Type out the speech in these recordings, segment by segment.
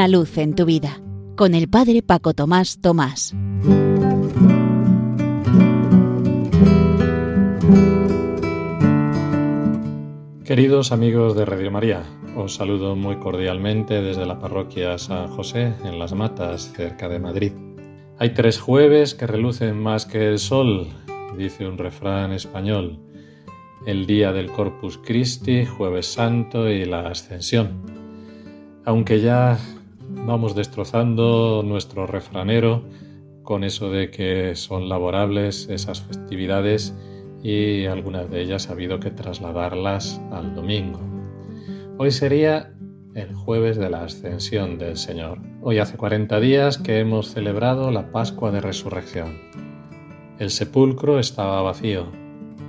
Una luz en tu vida con el Padre Paco Tomás Tomás. Queridos amigos de Radio María, os saludo muy cordialmente desde la parroquia San José en Las Matas, cerca de Madrid. Hay tres jueves que relucen más que el sol, dice un refrán español. El día del Corpus Christi, jueves santo y la ascensión. Aunque ya vamos destrozando nuestro refranero con eso de que son laborables esas festividades y algunas de ellas ha habido que trasladarlas al domingo. Hoy sería el jueves de la ascensión del Señor. Hoy hace 40 días que hemos celebrado la Pascua de Resurrección. El sepulcro estaba vacío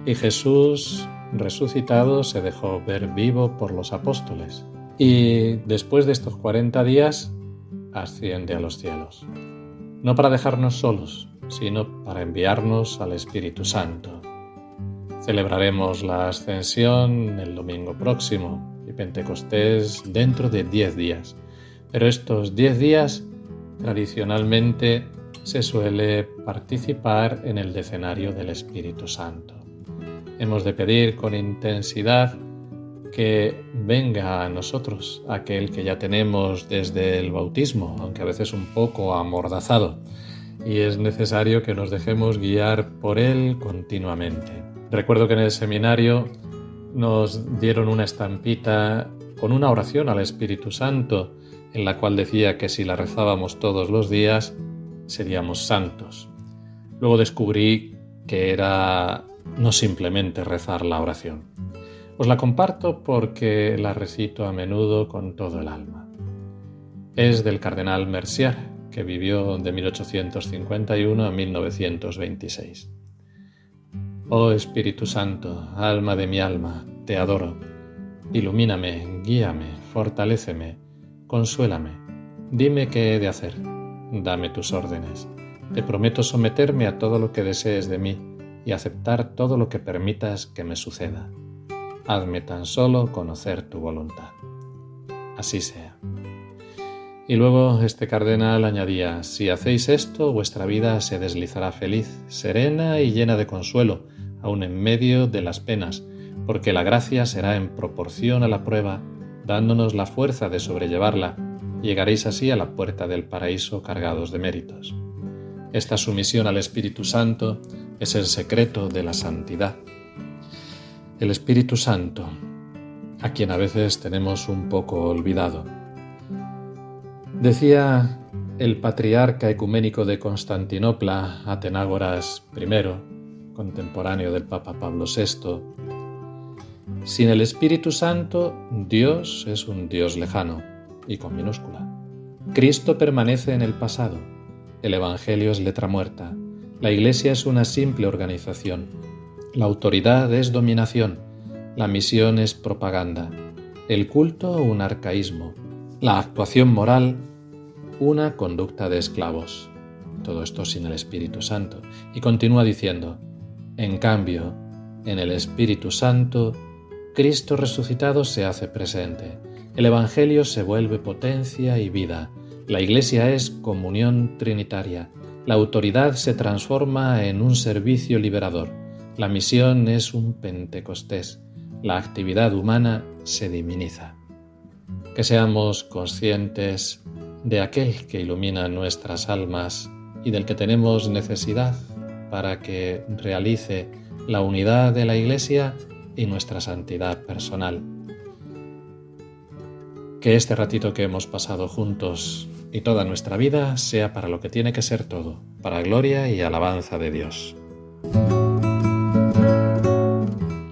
y Jesús resucitado se dejó ver vivo por los apóstoles. Y después de estos 40 días asciende a los cielos. No para dejarnos solos, sino para enviarnos al Espíritu Santo. Celebraremos la ascensión el domingo próximo y Pentecostés dentro de 10 días. Pero estos 10 días tradicionalmente se suele participar en el decenario del Espíritu Santo. Hemos de pedir con intensidad que venga a nosotros aquel que ya tenemos desde el bautismo, aunque a veces un poco amordazado, y es necesario que nos dejemos guiar por él continuamente. Recuerdo que en el seminario nos dieron una estampita con una oración al Espíritu Santo, en la cual decía que si la rezábamos todos los días, seríamos santos. Luego descubrí que era no simplemente rezar la oración, os la comparto porque la recito a menudo con todo el alma. Es del cardenal Mercier, que vivió de 1851 a 1926. Oh Espíritu Santo, alma de mi alma, te adoro. Ilumíname, guíame, fortaléceme, consuélame. Dime qué he de hacer. Dame tus órdenes. Te prometo someterme a todo lo que desees de mí y aceptar todo lo que permitas que me suceda hazme tan solo conocer tu voluntad. Así sea. Y luego este cardenal añadía, si hacéis esto, vuestra vida se deslizará feliz, serena y llena de consuelo, aun en medio de las penas, porque la gracia será en proporción a la prueba, dándonos la fuerza de sobrellevarla, llegaréis así a la puerta del paraíso cargados de méritos. Esta sumisión al Espíritu Santo es el secreto de la santidad el Espíritu Santo, a quien a veces tenemos un poco olvidado. Decía el patriarca ecuménico de Constantinopla, Atenágoras I, contemporáneo del Papa Pablo VI, sin el Espíritu Santo, Dios es un Dios lejano y con minúscula. Cristo permanece en el pasado, el Evangelio es letra muerta, la Iglesia es una simple organización la autoridad es dominación, la misión es propaganda, el culto un arcaísmo, la actuación moral una conducta de esclavos. Todo esto sin el Espíritu Santo. Y continúa diciendo, en cambio, en el Espíritu Santo, Cristo resucitado se hace presente, el Evangelio se vuelve potencia y vida, la Iglesia es comunión trinitaria, la autoridad se transforma en un servicio liberador, la misión es un Pentecostés. La actividad humana se diminiza. Que seamos conscientes de aquel que ilumina nuestras almas y del que tenemos necesidad para que realice la unidad de la Iglesia y nuestra santidad personal. Que este ratito que hemos pasado juntos y toda nuestra vida sea para lo que tiene que ser todo, para gloria y alabanza de Dios.